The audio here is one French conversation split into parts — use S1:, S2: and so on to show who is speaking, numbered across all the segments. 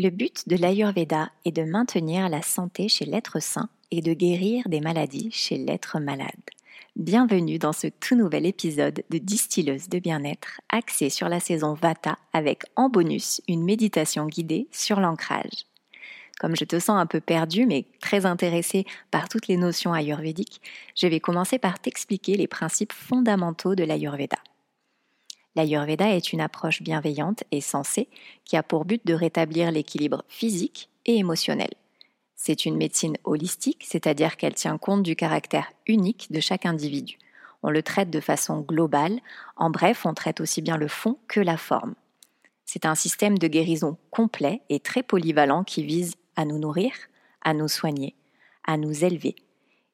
S1: Le but de l'Ayurveda est de maintenir la santé chez l'être sain et de guérir des maladies chez l'être malade. Bienvenue dans ce tout nouvel épisode de Distilleuse de bien-être axé sur la saison Vata avec en bonus une méditation guidée sur l'ancrage. Comme je te sens un peu perdu mais très intéressé par toutes les notions ayurvédiques, je vais commencer par t'expliquer les principes fondamentaux de l'Ayurveda. L'Ayurveda est une approche bienveillante et sensée qui a pour but de rétablir l'équilibre physique et émotionnel. C'est une médecine holistique, c'est-à-dire qu'elle tient compte du caractère unique de chaque individu. On le traite de façon globale, en bref, on traite aussi bien le fond que la forme. C'est un système de guérison complet et très polyvalent qui vise à nous nourrir, à nous soigner, à nous élever.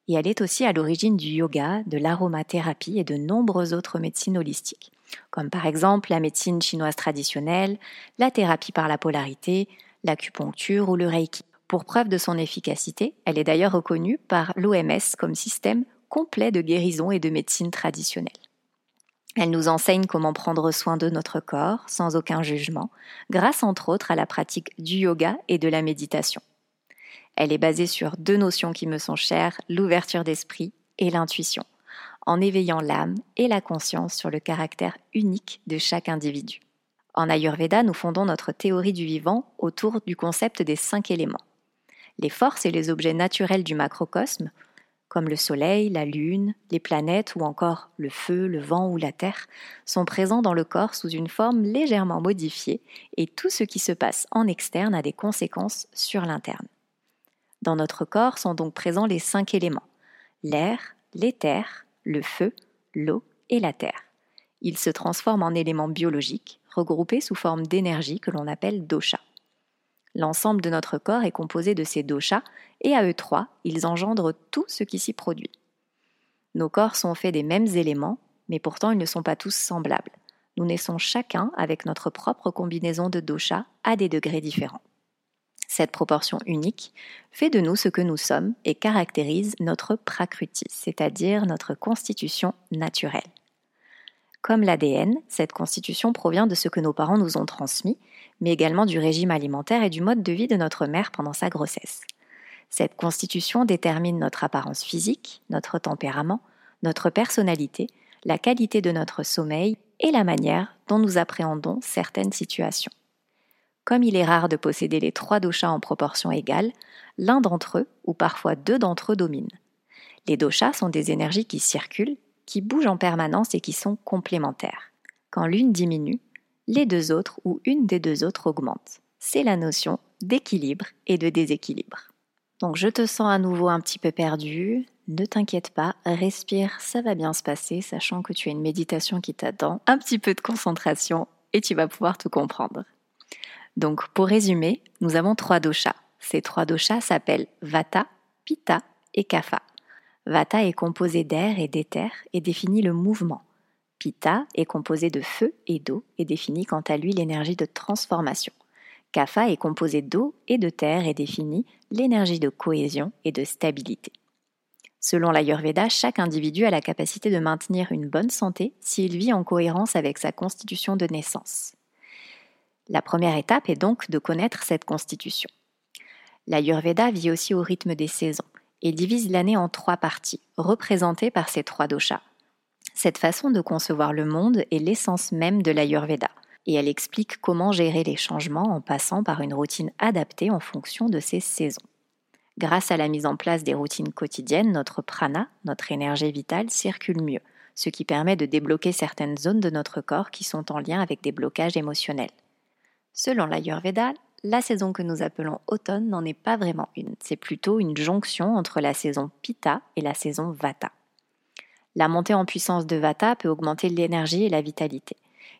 S1: Et elle est aussi à l'origine du yoga, de l'aromathérapie et de nombreuses autres médecines holistiques comme par exemple la médecine chinoise traditionnelle, la thérapie par la polarité, l'acupuncture ou le reiki. Pour preuve de son efficacité, elle est d'ailleurs reconnue par l'OMS comme système complet de guérison et de médecine traditionnelle. Elle nous enseigne comment prendre soin de notre corps sans aucun jugement, grâce entre autres à la pratique du yoga et de la méditation. Elle est basée sur deux notions qui me sont chères, l'ouverture d'esprit et l'intuition en éveillant l'âme et la conscience sur le caractère unique de chaque individu. En Ayurveda, nous fondons notre théorie du vivant autour du concept des cinq éléments. Les forces et les objets naturels du macrocosme, comme le Soleil, la Lune, les planètes ou encore le feu, le vent ou la terre, sont présents dans le corps sous une forme légèrement modifiée et tout ce qui se passe en externe a des conséquences sur l'interne. Dans notre corps sont donc présents les cinq éléments l'air, l'éther, le feu, l'eau et la terre. Ils se transforment en éléments biologiques, regroupés sous forme d'énergie que l'on appelle dosha. L'ensemble de notre corps est composé de ces doshas, et à eux trois, ils engendrent tout ce qui s'y produit. Nos corps sont faits des mêmes éléments, mais pourtant ils ne sont pas tous semblables. Nous naissons chacun avec notre propre combinaison de doshas à des degrés différents. Cette proportion unique fait de nous ce que nous sommes et caractérise notre prakruti, c'est-à-dire notre constitution naturelle. Comme l'ADN, cette constitution provient de ce que nos parents nous ont transmis, mais également du régime alimentaire et du mode de vie de notre mère pendant sa grossesse. Cette constitution détermine notre apparence physique, notre tempérament, notre personnalité, la qualité de notre sommeil et la manière dont nous appréhendons certaines situations. Comme il est rare de posséder les trois doshas en proportion égale, l'un d'entre eux, ou parfois deux d'entre eux, dominent. Les doshas sont des énergies qui circulent, qui bougent en permanence et qui sont complémentaires. Quand l'une diminue, les deux autres ou une des deux autres augmente. C'est la notion d'équilibre et de déséquilibre. Donc je te sens à nouveau un petit peu perdu. Ne t'inquiète pas, respire, ça va bien se passer, sachant que tu as une méditation qui t'attend, un petit peu de concentration et tu vas pouvoir tout comprendre. Donc pour résumer, nous avons trois doshas. Ces trois doshas s'appellent Vata, Pitta et Kapha. Vata est composé d'air et d'éther et définit le mouvement. Pitta est composé de feu et d'eau et définit quant à lui l'énergie de transformation. Kapha est composé d'eau et de terre et définit l'énergie de cohésion et de stabilité. Selon l'Ayurveda, chaque individu a la capacité de maintenir une bonne santé s'il vit en cohérence avec sa constitution de naissance. La première étape est donc de connaître cette constitution. L'Ayurveda vit aussi au rythme des saisons et divise l'année en trois parties, représentées par ces trois doshas. Cette façon de concevoir le monde est l'essence même de l'Ayurveda, et elle explique comment gérer les changements en passant par une routine adaptée en fonction de ces saisons. Grâce à la mise en place des routines quotidiennes, notre prana, notre énergie vitale, circule mieux, ce qui permet de débloquer certaines zones de notre corps qui sont en lien avec des blocages émotionnels. Selon l'Ayurveda, la saison que nous appelons automne n'en est pas vraiment une, c'est plutôt une jonction entre la saison Pitta et la saison Vata. La montée en puissance de Vata peut augmenter l'énergie et la vitalité,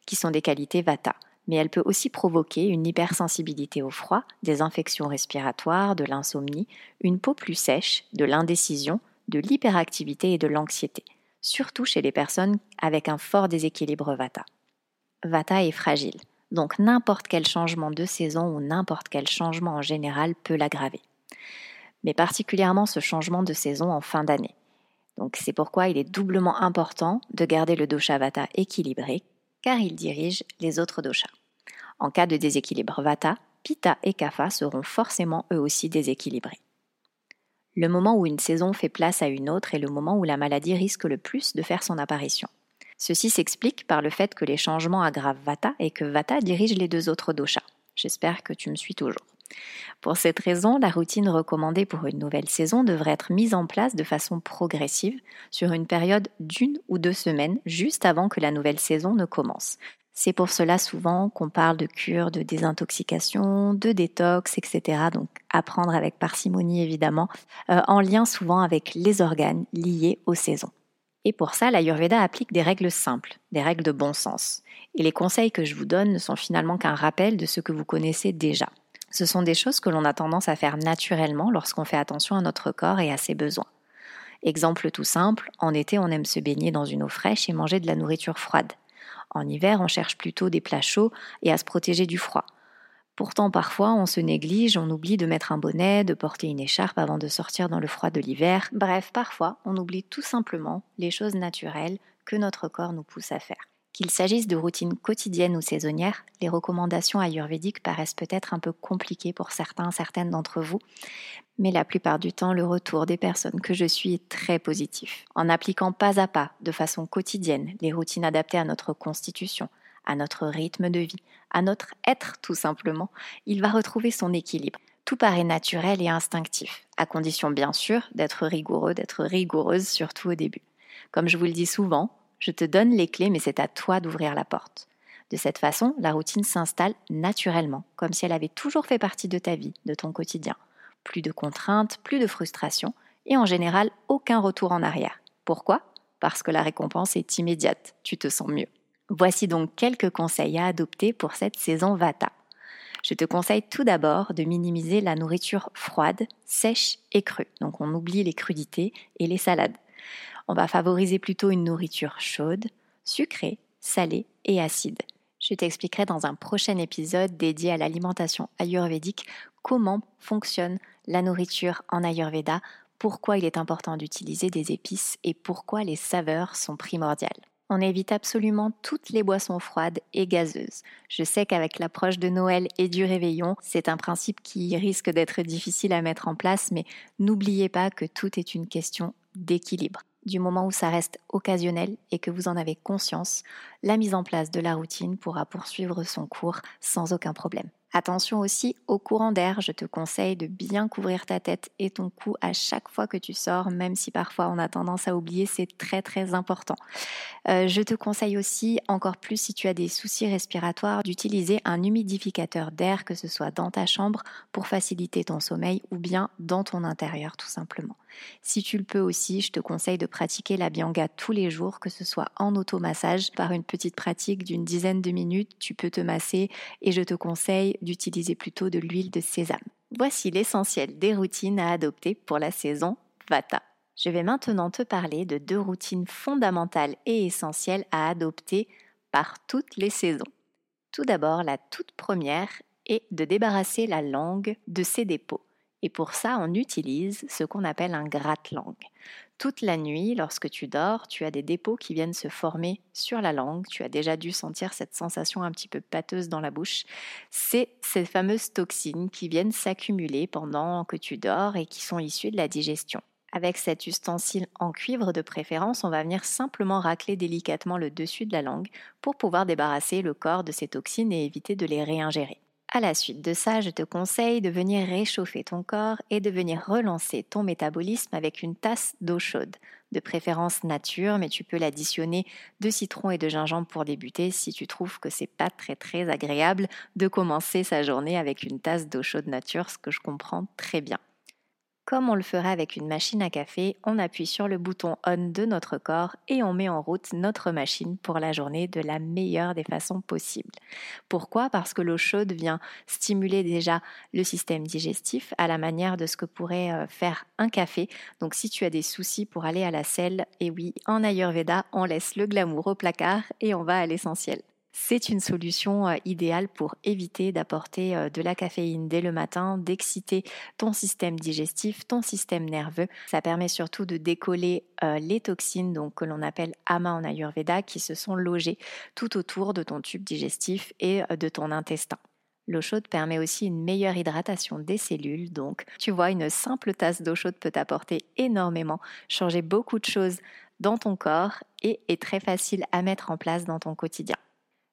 S1: qui sont des qualités Vata, mais elle peut aussi provoquer une hypersensibilité au froid, des infections respiratoires, de l'insomnie, une peau plus sèche, de l'indécision, de l'hyperactivité et de l'anxiété, surtout chez les personnes avec un fort déséquilibre Vata. Vata est fragile, donc n'importe quel changement de saison ou n'importe quel changement en général peut l'aggraver. Mais particulièrement ce changement de saison en fin d'année. Donc c'est pourquoi il est doublement important de garder le dosha Vata équilibré, car il dirige les autres doshas. En cas de déséquilibre Vata, Pitta et Kapha seront forcément eux aussi déséquilibrés. Le moment où une saison fait place à une autre est le moment où la maladie risque le plus de faire son apparition. Ceci s'explique par le fait que les changements aggravent Vata et que Vata dirige les deux autres doshas. J'espère que tu me suis toujours. Pour cette raison, la routine recommandée pour une nouvelle saison devrait être mise en place de façon progressive sur une période d'une ou deux semaines juste avant que la nouvelle saison ne commence. C'est pour cela souvent qu'on parle de cure de désintoxication, de détox, etc. Donc apprendre avec parcimonie évidemment, euh, en lien souvent avec les organes liés aux saisons. Et pour ça, l'Ayurveda applique des règles simples, des règles de bon sens. Et les conseils que je vous donne ne sont finalement qu'un rappel de ce que vous connaissez déjà. Ce sont des choses que l'on a tendance à faire naturellement lorsqu'on fait attention à notre corps et à ses besoins. Exemple tout simple, en été on aime se baigner dans une eau fraîche et manger de la nourriture froide. En hiver on cherche plutôt des plats chauds et à se protéger du froid. Pourtant, parfois, on se néglige, on oublie de mettre un bonnet, de porter une écharpe avant de sortir dans le froid de l'hiver. Bref, parfois, on oublie tout simplement les choses naturelles que notre corps nous pousse à faire. Qu'il s'agisse de routines quotidiennes ou saisonnières, les recommandations ayurvédiques paraissent peut-être un peu compliquées pour certains, certaines d'entre vous, mais la plupart du temps, le retour des personnes que je suis est très positif. En appliquant pas à pas, de façon quotidienne, les routines adaptées à notre constitution, à notre rythme de vie, à notre être tout simplement, il va retrouver son équilibre. Tout paraît naturel et instinctif, à condition bien sûr d'être rigoureux, d'être rigoureuse surtout au début. Comme je vous le dis souvent, je te donne les clés mais c'est à toi d'ouvrir la porte. De cette façon, la routine s'installe naturellement, comme si elle avait toujours fait partie de ta vie, de ton quotidien. Plus de contraintes, plus de frustration, et en général aucun retour en arrière. Pourquoi? Parce que la récompense est immédiate, tu te sens mieux. Voici donc quelques conseils à adopter pour cette saison Vata. Je te conseille tout d'abord de minimiser la nourriture froide, sèche et crue. Donc on oublie les crudités et les salades. On va favoriser plutôt une nourriture chaude, sucrée, salée et acide. Je t'expliquerai dans un prochain épisode dédié à l'alimentation ayurvédique comment fonctionne la nourriture en ayurveda, pourquoi il est important d'utiliser des épices et pourquoi les saveurs sont primordiales. On évite absolument toutes les boissons froides et gazeuses. Je sais qu'avec l'approche de Noël et du réveillon, c'est un principe qui risque d'être difficile à mettre en place, mais n'oubliez pas que tout est une question d'équilibre. Du moment où ça reste occasionnel et que vous en avez conscience, la mise en place de la routine pourra poursuivre son cours sans aucun problème. Attention aussi au courant d'air, je te conseille de bien couvrir ta tête et ton cou à chaque fois que tu sors, même si parfois on a tendance à oublier, c'est très très important. Euh, je te conseille aussi, encore plus si tu as des soucis respiratoires, d'utiliser un humidificateur d'air, que ce soit dans ta chambre pour faciliter ton sommeil ou bien dans ton intérieur tout simplement. Si tu le peux aussi, je te conseille de pratiquer la bianga tous les jours, que ce soit en automassage, par une petite pratique d'une dizaine de minutes, tu peux te masser et je te conseille d'utiliser plutôt de l'huile de sésame. Voici l'essentiel des routines à adopter pour la saison Vata. Je vais maintenant te parler de deux routines fondamentales et essentielles à adopter par toutes les saisons. Tout d'abord, la toute première est de débarrasser la langue de ses dépôts. Et pour ça, on utilise ce qu'on appelle un gratte-langue. Toute la nuit, lorsque tu dors, tu as des dépôts qui viennent se former sur la langue. Tu as déjà dû sentir cette sensation un petit peu pâteuse dans la bouche. C'est ces fameuses toxines qui viennent s'accumuler pendant que tu dors et qui sont issues de la digestion. Avec cet ustensile en cuivre de préférence, on va venir simplement racler délicatement le dessus de la langue pour pouvoir débarrasser le corps de ces toxines et éviter de les réingérer. À la suite de ça, je te conseille de venir réchauffer ton corps et de venir relancer ton métabolisme avec une tasse d'eau chaude, de préférence nature, mais tu peux l'additionner de citron et de gingembre pour débuter si tu trouves que c'est pas très très agréable de commencer sa journée avec une tasse d'eau chaude nature, ce que je comprends très bien. Comme on le ferait avec une machine à café, on appuie sur le bouton on de notre corps et on met en route notre machine pour la journée de la meilleure des façons possibles. Pourquoi? Parce que l'eau chaude vient stimuler déjà le système digestif à la manière de ce que pourrait euh, faire un café. Donc si tu as des soucis pour aller à la selle, et oui, en Ayurveda, on laisse le glamour au placard et on va à l'essentiel. C'est une solution euh, idéale pour éviter d'apporter euh, de la caféine dès le matin, d'exciter ton système digestif, ton système nerveux. Ça permet surtout de décoller euh, les toxines donc, que l'on appelle ama en Ayurveda qui se sont logées tout autour de ton tube digestif et de ton intestin. L'eau chaude permet aussi une meilleure hydratation des cellules, donc tu vois, une simple tasse d'eau chaude peut t'apporter énormément, changer beaucoup de choses dans ton corps et est très facile à mettre en place dans ton quotidien.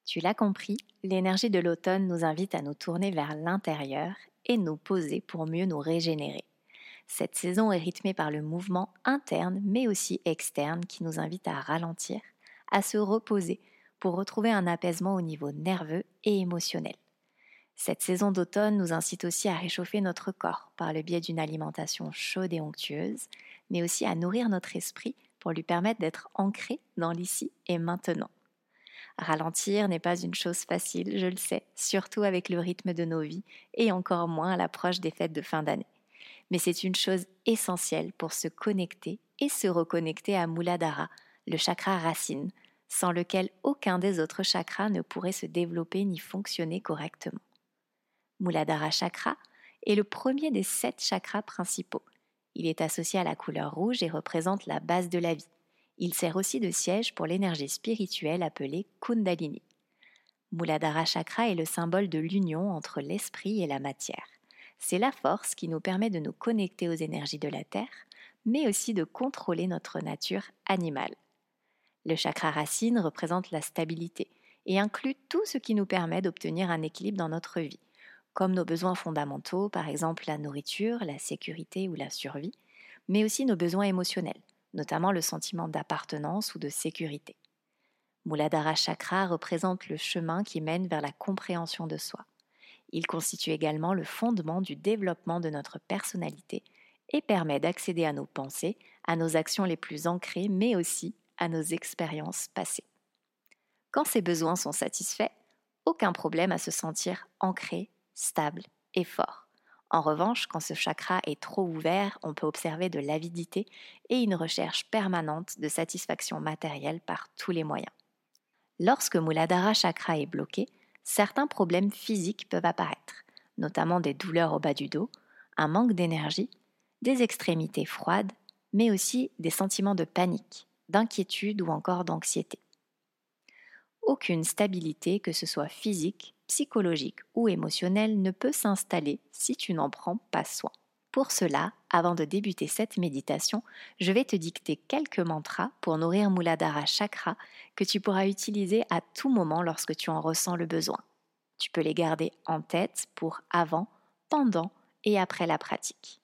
S1: Tu l'as compris, l'énergie de l'automne nous invite à nous tourner vers l'intérieur et nous poser pour mieux nous régénérer. Cette saison est rythmée par le mouvement interne mais aussi externe qui nous invite à ralentir, à se reposer pour retrouver un apaisement au niveau nerveux et émotionnel. Cette saison d'automne nous incite aussi à réchauffer notre corps par le biais d'une alimentation chaude et onctueuse, mais aussi à nourrir notre esprit pour lui permettre d'être ancré dans l'ici et maintenant. Ralentir n'est pas une chose facile, je le sais, surtout avec le rythme de nos vies et encore moins à l'approche des fêtes de fin d'année. Mais c'est une chose essentielle pour se connecter et se reconnecter à Muladhara, le chakra racine, sans lequel aucun des autres chakras ne pourrait se développer ni fonctionner correctement. Muladhara chakra est le premier des sept chakras principaux. Il est associé à la couleur rouge et représente la base de la vie. Il sert aussi de siège pour l'énergie spirituelle appelée Kundalini. Muladhara Chakra est le symbole de l'union entre l'esprit et la matière. C'est la force qui nous permet de nous connecter aux énergies de la Terre, mais aussi de contrôler notre nature animale. Le chakra racine représente la stabilité et inclut tout ce qui nous permet d'obtenir un équilibre dans notre vie, comme nos besoins fondamentaux, par exemple la nourriture, la sécurité ou la survie, mais aussi nos besoins émotionnels, notamment le sentiment d'appartenance ou de sécurité. Muladhara Chakra représente le chemin qui mène vers la compréhension de soi. Il constitue également le fondement du développement de notre personnalité et permet d'accéder à nos pensées, à nos actions les plus ancrées, mais aussi à nos expériences passées. Quand ces besoins sont satisfaits, aucun problème à se sentir ancré, stable et fort. En revanche, quand ce chakra est trop ouvert, on peut observer de l'avidité et une recherche permanente de satisfaction matérielle par tous les moyens. Lorsque Muladhara chakra est bloqué, certains problèmes physiques peuvent apparaître, notamment des douleurs au bas du dos, un manque d'énergie, des extrémités froides, mais aussi des sentiments de panique, d'inquiétude ou encore d'anxiété. Aucune stabilité, que ce soit physique, psychologique ou émotionnelle ne peut s'installer si tu n'en prends pas soin. Pour cela, avant de débuter cette méditation, je vais te dicter quelques mantras pour nourrir Muladhara Chakra que tu pourras utiliser à tout moment lorsque tu en ressens le besoin. Tu peux les garder en tête pour avant, pendant et après la pratique.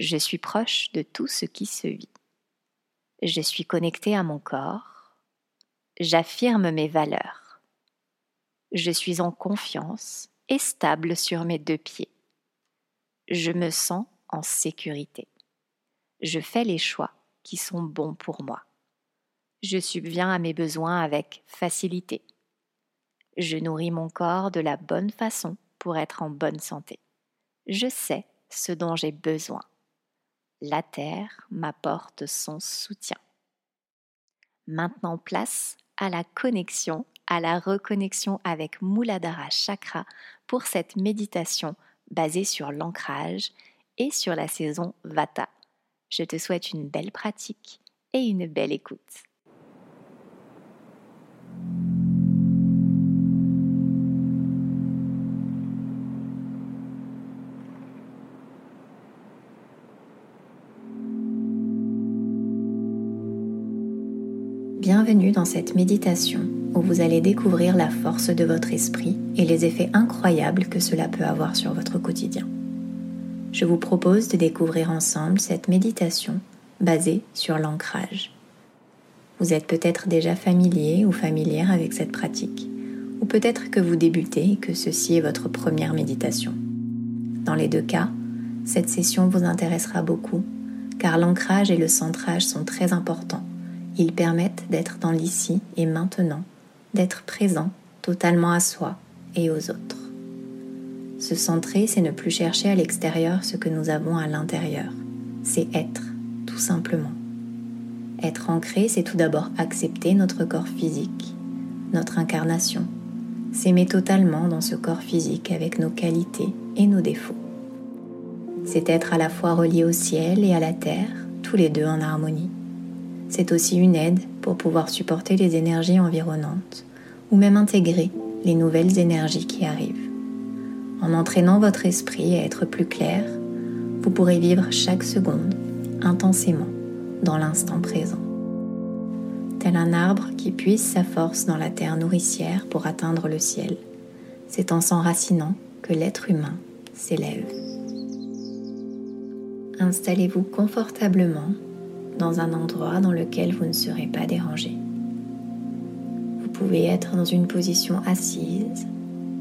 S1: Je suis proche de tout ce qui se vit. Je suis connecté à mon corps. J'affirme mes valeurs. Je suis en confiance et stable sur mes deux pieds. Je me sens en sécurité. Je fais les choix qui sont bons pour moi. Je subviens à mes besoins avec facilité. Je nourris mon corps de la bonne façon pour être en bonne santé. Je sais ce dont j'ai besoin. La Terre m'apporte son soutien. Maintenant place à la connexion à la reconnexion avec Muladhara Chakra pour cette méditation basée sur l'ancrage et sur la saison Vata. Je te souhaite une belle pratique et une belle écoute. Bienvenue dans cette méditation vous allez découvrir la force de votre esprit et les effets incroyables que cela peut avoir sur votre quotidien. Je vous propose de découvrir ensemble cette méditation basée sur l'ancrage. Vous êtes peut-être déjà familier ou familière avec cette pratique, ou peut-être que vous débutez et que ceci est votre première méditation. Dans les deux cas, cette session vous intéressera beaucoup car l'ancrage et le centrage sont très importants. Ils permettent d'être dans l'ici et maintenant, d'être présent totalement à soi et aux autres. Se centrer, c'est ne plus chercher à l'extérieur ce que nous avons à l'intérieur. C'est être, tout simplement. Être ancré, c'est tout d'abord accepter notre corps physique, notre incarnation, s'aimer totalement dans ce corps physique avec nos qualités et nos défauts. C'est être à la fois relié au ciel et à la terre, tous les deux en harmonie. C'est aussi une aide pour pouvoir supporter les énergies environnantes ou même intégrer les nouvelles énergies qui arrivent. En entraînant votre esprit à être plus clair, vous pourrez vivre chaque seconde intensément dans l'instant présent. Tel un arbre qui puise sa force dans la terre nourricière pour atteindre le ciel, c'est en s'enracinant que l'être humain s'élève. Installez-vous confortablement dans un endroit dans lequel vous ne serez pas dérangé. Vous pouvez être dans une position assise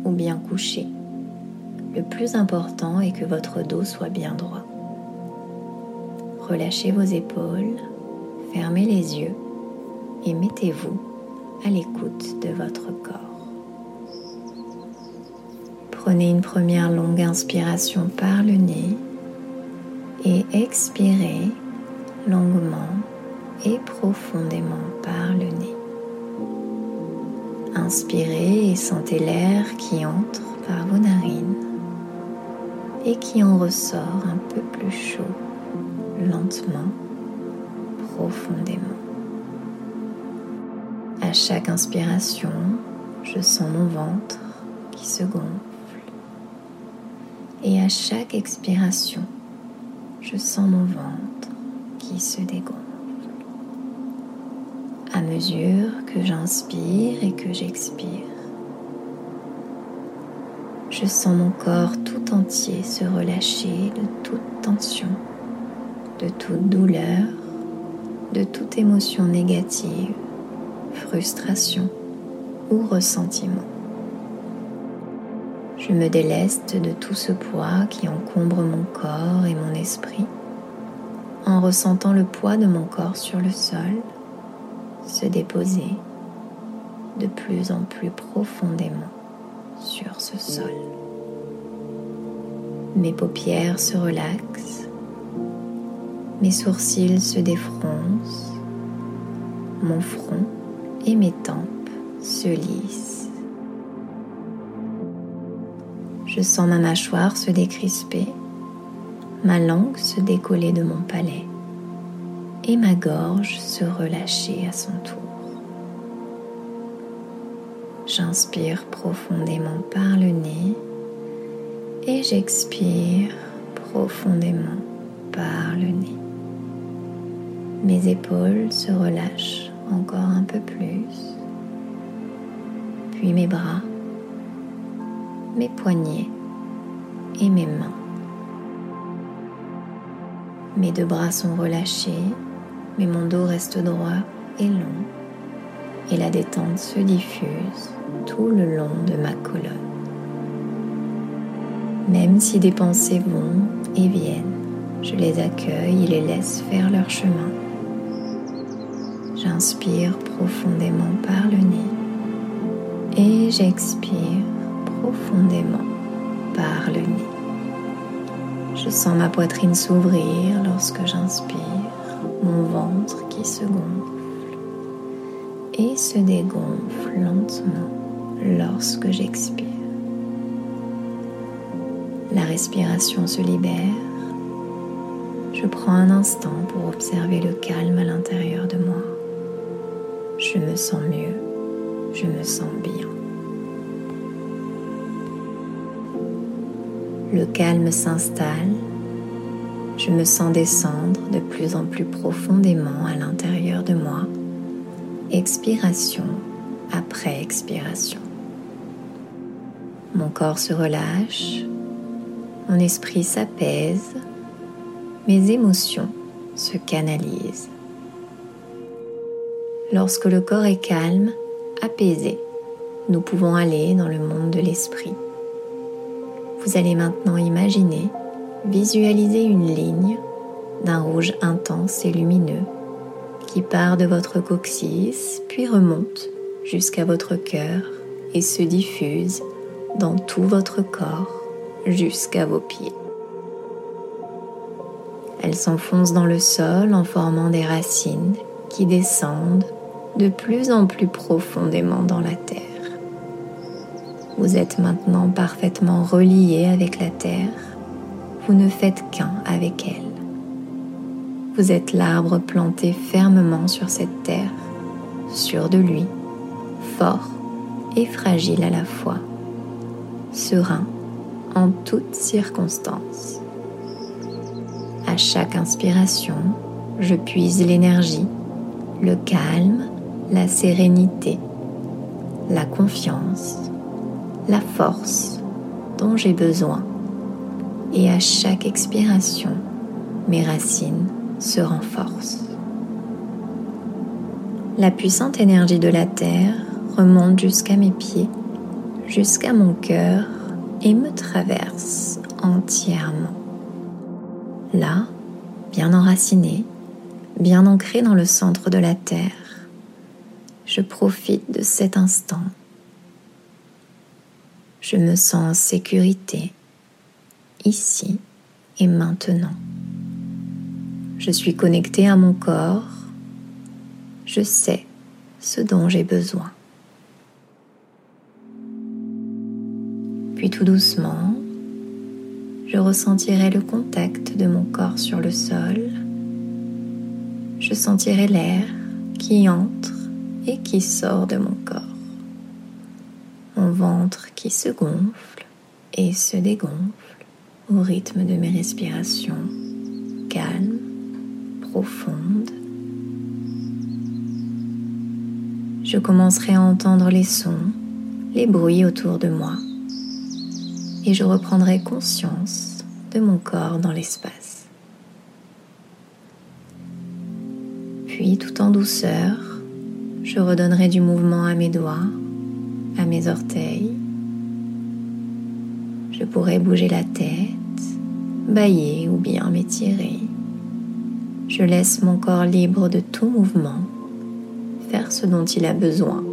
S1: ou bien couché. Le plus important est que votre dos soit bien droit. Relâchez vos épaules, fermez les yeux et mettez-vous à l'écoute de votre corps. Prenez une première longue inspiration par le nez et expirez longuement et profondément par le nez. Inspirez et sentez l'air qui entre par vos narines et qui en ressort un peu plus chaud lentement, profondément. À chaque inspiration, je sens mon ventre qui se gonfle. Et à chaque expiration, je sens mon ventre se dégonfle. À mesure que j'inspire et que j'expire, je sens mon corps tout entier se relâcher de toute tension de toute douleur, de toute émotion négative, frustration ou ressentiment. Je me déleste de tout ce poids qui encombre mon corps et mon esprit en ressentant le poids de mon corps sur le sol se déposer de plus en plus profondément sur ce sol. Mes paupières se relaxent mes sourcils se défroncent, mon front et mes tempes se lissent. Je sens ma mâchoire se décrisper, ma langue se décoller de mon palais et ma gorge se relâcher à son tour. J'inspire profondément par le nez et j'expire profondément par le nez. Mes épaules se relâchent encore un peu plus, puis mes bras, mes poignets et mes mains. Mes deux bras sont relâchés, mais mon dos reste droit et long, et la détente se diffuse tout le long de ma colonne. Même si des pensées vont et viennent, je les accueille et les laisse faire leur chemin J'inspire profondément par le nez et j'expire profondément par le nez. Je sens ma poitrine s'ouvrir lorsque j'inspire, mon ventre qui se gonfle et se dégonfle lentement lorsque j'expire. La respiration se libère. Je prends un instant pour observer le calme à l'intérieur de moi je me sens mieux, je me sens bien. Le calme s'installe, je me sens descendre de plus en plus profondément à l'intérieur de moi, expiration après expiration. Mon corps se relâche, mon esprit s'apaise, mes émotions se canalisent. Lorsque le corps est calme, apaisé, nous pouvons aller dans le monde de l'esprit. Vous allez maintenant imaginer visualisez une ligne d'un rouge intense et lumineux qui part de votre coccyx puis remonte jusqu'à votre cœur et se diffuse dans tout votre corps jusqu'à vos pieds. Elle s'enfonce dans le sol en formant des racines qui descendent de plus en plus profondément dans la terre. Vous êtes maintenant parfaitement relié avec la terre. Vous ne faites qu'un avec elle. Vous êtes l'arbre planté fermement sur cette terre, sûr de lui, fort et fragile à la fois, serein en toutes circonstances. À chaque inspiration, je puise l'énergie, le calme, la sérénité, la confiance, la force dont j'ai besoin. Et à chaque expiration, mes racines se renforcent. La puissante énergie de la Terre remonte jusqu'à mes pieds, jusqu'à mon cœur et me traverse entièrement. Là, bien enraciné, bien ancré dans le centre de la Terre, je profite de cet instant. Je me sens en sécurité, ici et maintenant. Je suis connecté à mon corps. Je sais ce dont j'ai besoin. Puis tout doucement, je ressentirai le contact de mon corps sur le sol. Je sentirai l'air qui entre et qui sort de mon corps. Ventre qui se gonfle et se dégonfle au rythme de mes respirations calmes, profondes. Je commencerai à entendre les sons, les bruits autour de moi et je reprendrai conscience de mon corps dans l'espace. Puis tout en douceur, je redonnerai du mouvement à mes doigts, mes orteils. Je pourrai bouger la tête, bailler ou bien m'étirer. Je laisse mon corps libre de tout mouvement, faire ce dont il a besoin,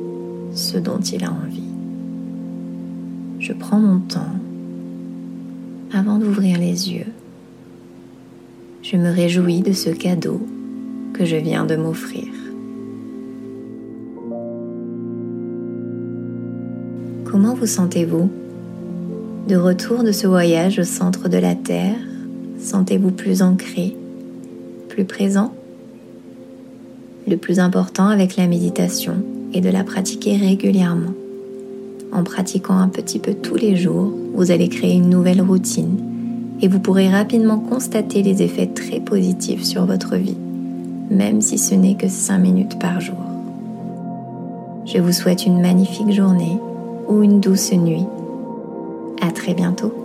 S1: ce dont il a envie. Je prends mon temps avant d'ouvrir les yeux. Je me réjouis de ce cadeau que je viens de m'offrir. Comment vous sentez-vous De retour de ce voyage au centre de la Terre, sentez-vous plus ancré, plus présent? Le plus important avec la méditation est de la pratiquer régulièrement. En pratiquant un petit peu tous les jours, vous allez créer une nouvelle routine et vous pourrez rapidement constater les effets très positifs sur votre vie, même si ce n'est que 5 minutes par jour. Je vous souhaite une magnifique journée ou une douce nuit. À très bientôt.